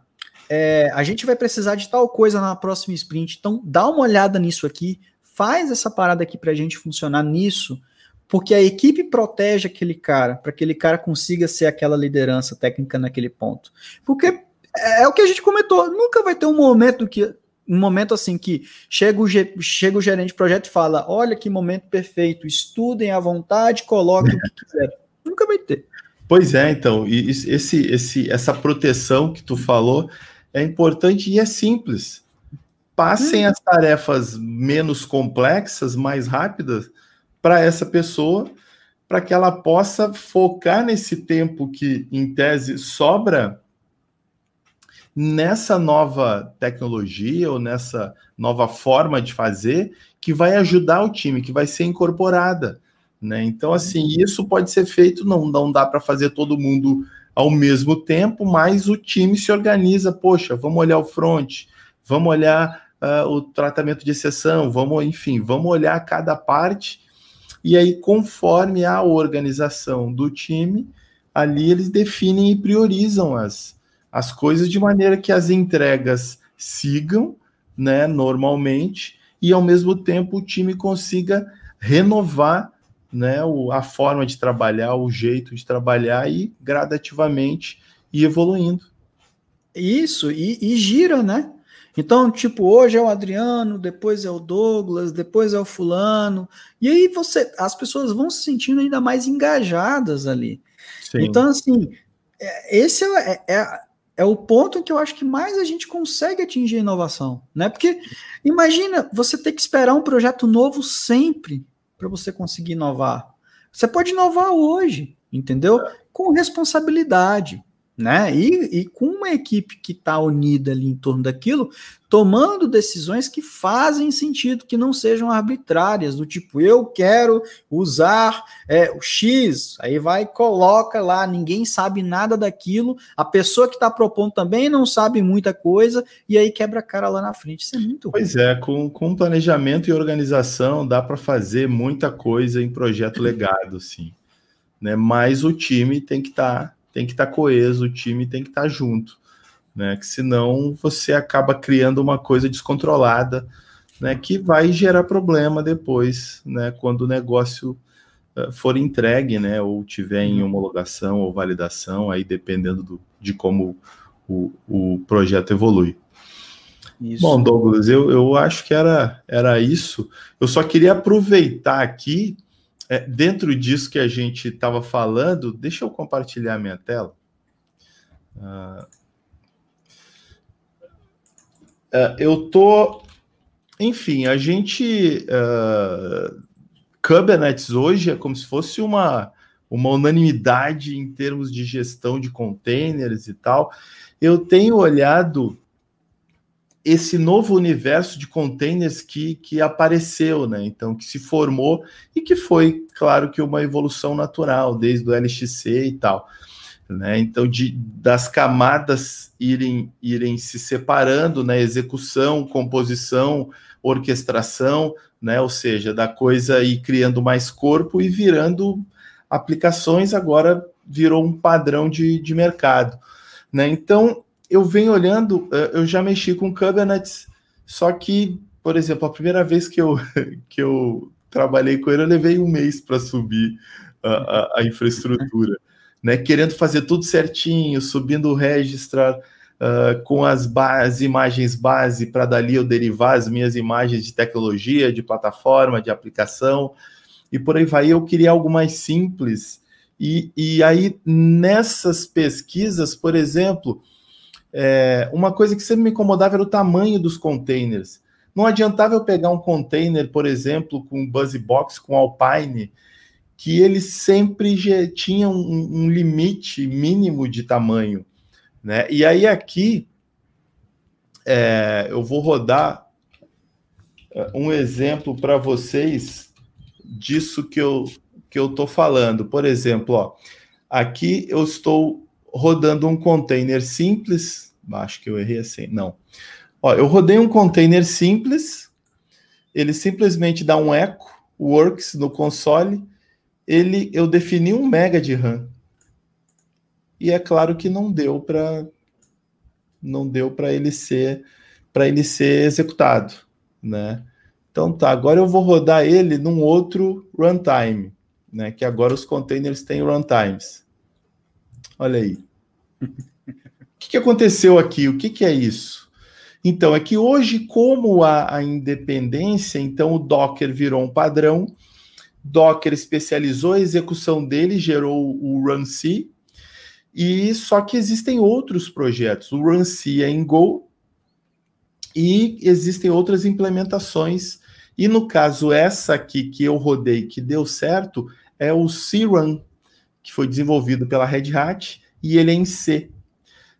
é, a gente vai precisar de tal coisa na próxima sprint, então dá uma olhada nisso aqui, faz essa parada aqui para a gente funcionar nisso, porque a equipe protege aquele cara, para que aquele cara consiga ser aquela liderança técnica naquele ponto. Porque é, é o que a gente comentou, nunca vai ter um momento que um momento assim que chega o, chega o gerente de projeto e fala: olha que momento perfeito, estudem à vontade, coloquem o que quiser. Nunca vai ter. Pois é, então, esse, esse, essa proteção que tu falou é importante e é simples. Passem hum. as tarefas menos complexas, mais rápidas, para essa pessoa, para que ela possa focar nesse tempo que, em tese, sobra nessa nova tecnologia ou nessa nova forma de fazer que vai ajudar o time, que vai ser incorporada. Né? Então, assim, isso pode ser feito, não, não dá para fazer todo mundo ao mesmo tempo, mas o time se organiza, poxa, vamos olhar o front, vamos olhar uh, o tratamento de exceção, vamos, enfim, vamos olhar cada parte, e aí, conforme a organização do time, ali eles definem e priorizam as, as coisas de maneira que as entregas sigam, né, normalmente, e ao mesmo tempo o time consiga renovar, né, o, a forma de trabalhar, o jeito de trabalhar e gradativamente ir evoluindo. Isso, e, e gira, né? Então, tipo, hoje é o Adriano, depois é o Douglas, depois é o fulano. E aí você, as pessoas vão se sentindo ainda mais engajadas ali. Sim. Então, assim, é, esse é, é, é o ponto que eu acho que mais a gente consegue atingir a inovação, né? Porque imagina você ter que esperar um projeto novo sempre para você conseguir inovar. Você pode inovar hoje, entendeu? Com responsabilidade né? E, e com uma equipe que está unida ali em torno daquilo, tomando decisões que fazem sentido, que não sejam arbitrárias, do tipo, eu quero usar é, o X, aí vai coloca lá, ninguém sabe nada daquilo, a pessoa que está propondo também não sabe muita coisa, e aí quebra a cara lá na frente. Isso é muito ruim. Pois é, com, com planejamento e organização dá para fazer muita coisa em projeto legado, sim. Né? Mas o time tem que estar. Tá tem que estar tá coeso, o time tem que estar tá junto, né? Que senão você acaba criando uma coisa descontrolada, né? Que vai gerar problema depois, né? Quando o negócio uh, for entregue, né? Ou tiver em homologação ou validação, aí dependendo do, de como o, o projeto evolui. Isso. Bom, Douglas, eu, eu acho que era, era isso. Eu só queria aproveitar aqui é, dentro disso que a gente estava falando, deixa eu compartilhar minha tela. Uh, uh, eu tô, enfim, a gente uh, Kubernetes hoje é como se fosse uma uma unanimidade em termos de gestão de containers e tal. Eu tenho olhado esse novo universo de containers que, que apareceu, né? Então, que se formou e que foi, claro, que uma evolução natural, desde o LXC e tal. Né? Então, de, das camadas irem, irem se separando, né? Execução, composição, orquestração, né? Ou seja, da coisa ir criando mais corpo e virando aplicações, agora virou um padrão de, de mercado. Né? Então, eu venho olhando, eh, eu já mexi com Kubernetes, só que, por exemplo, a primeira vez que eu, que eu trabalhei com ele, eu levei um mês para subir a, a, a, infraestrutura, né? Querendo fazer tudo certinho, subindo o registrar uh, com as, as imagens base para dali eu derivar as minhas imagens de tecnologia, de plataforma, de aplicação, e por aí vai. Eu queria algo mais simples. E, e aí, nessas pesquisas, por exemplo, é, uma coisa que sempre me incomodava era o tamanho dos containers. Não adiantava eu pegar um container, por exemplo, com BuzzBox, com Alpine, que ele sempre tinha um, um limite mínimo de tamanho. Né? E aí aqui é, eu vou rodar é, um exemplo para vocês disso que eu que eu estou falando. Por exemplo, ó, aqui eu estou rodando um container simples. Acho que eu errei assim. Não. Ó, eu rodei um container simples. Ele simplesmente dá um eco works no console. Ele, eu defini um mega de RAM. E é claro que não deu para não deu para ele ser para ele ser executado, né? Então tá, agora eu vou rodar ele num outro runtime, né? Que agora os containers têm runtimes. Olha aí. o que, que aconteceu aqui? O que, que é isso? Então, é que hoje, como há a independência, então o Docker virou um padrão, Docker especializou a execução dele, gerou o runC, e só que existem outros projetos. O runC é em Go e existem outras implementações. E no caso, essa aqui que eu rodei, que deu certo, é o C-Run, que foi desenvolvido pela Red Hat e ele é em C.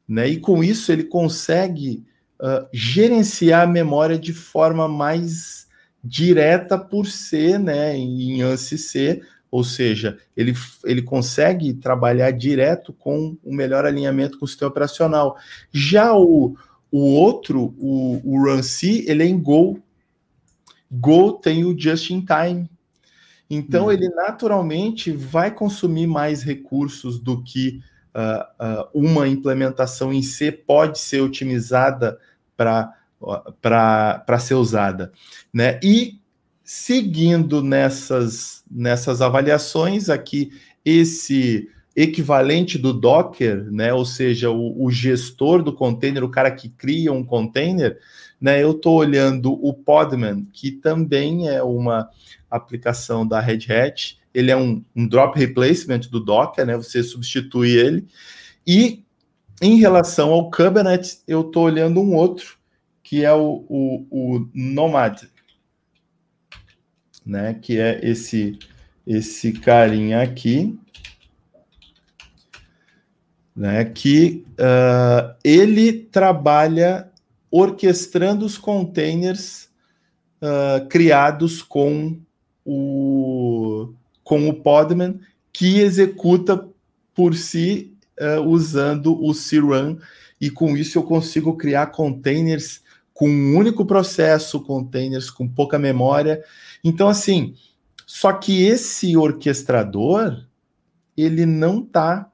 Né? E com isso ele consegue uh, gerenciar a memória de forma mais direta por ser né, em ANSI C, ou seja, ele, ele consegue trabalhar direto com o melhor alinhamento com o sistema operacional. Já o, o outro, o, o RunC, ele é em Go. Go tem o Just in Time. Então, hum. ele naturalmente vai consumir mais recursos do que uh, uh, uma implementação em C pode ser otimizada para ser usada. Né? E seguindo nessas, nessas avaliações, aqui esse equivalente do Docker, né, ou seja, o, o, gestor do container, o cara que cria um container, né, eu estou olhando o Podman, que também é uma aplicação da Red Hat, ele é um, um drop replacement do Docker, né, você substitui ele, e em relação ao Kubernetes, eu estou olhando um outro, que é o, o, o Nomad, né? Que é esse esse carinha aqui, né? Que uh, ele trabalha orquestrando os containers uh, criados com o com o Podman que executa por si uh, usando o CRUN. E com isso eu consigo criar containers com um único processo, containers com pouca memória. Então, assim, só que esse orquestrador, ele não está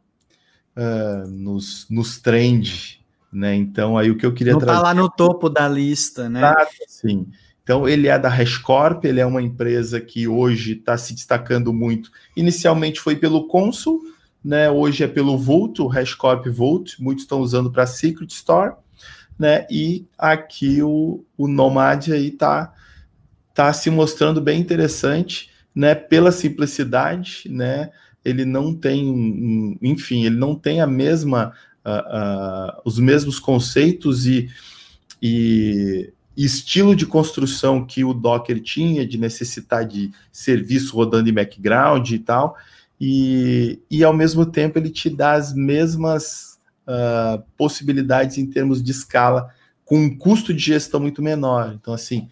uh, ah, nos, nos trend, né? Então, aí o que eu queria não trazer... Não está lá no topo da lista, né? Ah, sim. Então, ele é da HashCorp, ele é uma empresa que hoje está se destacando muito. Inicialmente foi pelo Consul, né? Hoje é pelo Volt, o HashCorp Volt, muitos estão usando para Secret Store, né? E aqui o, o Nomad aí está está se mostrando bem interessante, né? Pela simplicidade, né? Ele não tem, enfim, ele não tem a mesma, uh, uh, os mesmos conceitos e, e estilo de construção que o Docker tinha, de necessitar de serviço rodando em background e tal, e, e ao mesmo tempo ele te dá as mesmas uh, possibilidades em termos de escala, com um custo de gestão muito menor. Então, assim,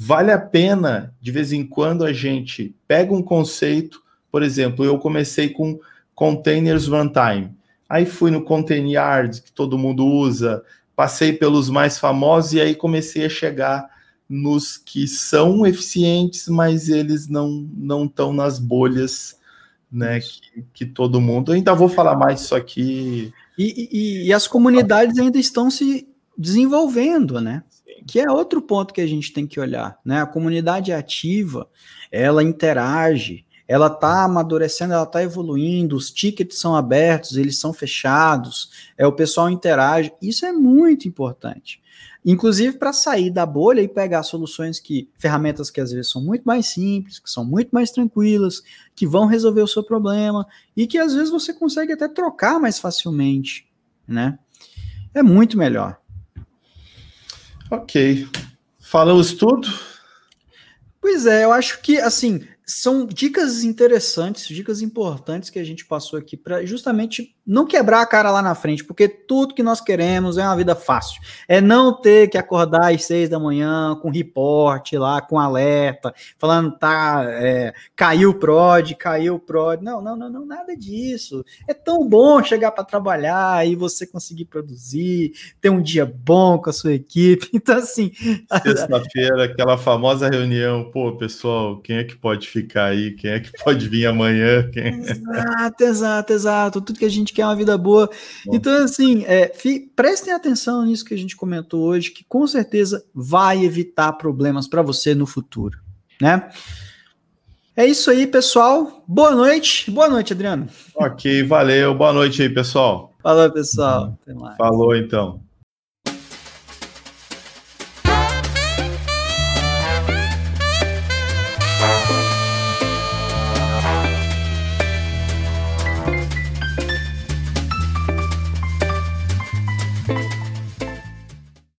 Vale a pena, de vez em quando, a gente pega um conceito, por exemplo, eu comecei com containers runtime, aí fui no Contain Yard, que todo mundo usa, passei pelos mais famosos e aí comecei a chegar nos que são eficientes, mas eles não não estão nas bolhas, né? Que, que, todo mundo. Eu ainda vou falar mais disso aqui. E, e, e as comunidades ainda estão se desenvolvendo, né? que é outro ponto que a gente tem que olhar, né? A comunidade ativa, ela interage, ela está amadurecendo, ela está evoluindo, os tickets são abertos, eles são fechados, é o pessoal interage, isso é muito importante. Inclusive para sair da bolha e pegar soluções que, ferramentas que às vezes são muito mais simples, que são muito mais tranquilas, que vão resolver o seu problema e que às vezes você consegue até trocar mais facilmente, né? É muito melhor. Ok. Falamos tudo? Pois é, eu acho que, assim, são dicas interessantes, dicas importantes que a gente passou aqui para justamente não quebrar a cara lá na frente, porque tudo que nós queremos é uma vida fácil. É não ter que acordar às seis da manhã com reporte lá, com alerta, falando, tá, é, caiu o prod, caiu o prod. Não, não, não, não, nada disso. É tão bom chegar para trabalhar e você conseguir produzir, ter um dia bom com a sua equipe. Então, assim. Sexta-feira, aquela famosa reunião, pô, pessoal, quem é que pode ficar aí? Quem é que pode vir amanhã? Quem... É? Exato, exato, exato. Tudo que a gente quer é uma vida boa. Bom. Então, assim, é, prestem atenção nisso que a gente comentou hoje, que com certeza vai evitar problemas para você no futuro, né? É isso aí, pessoal. Boa noite. Boa noite, Adriano. Ok, valeu. Boa noite aí, pessoal. Falou, pessoal. Falou, então.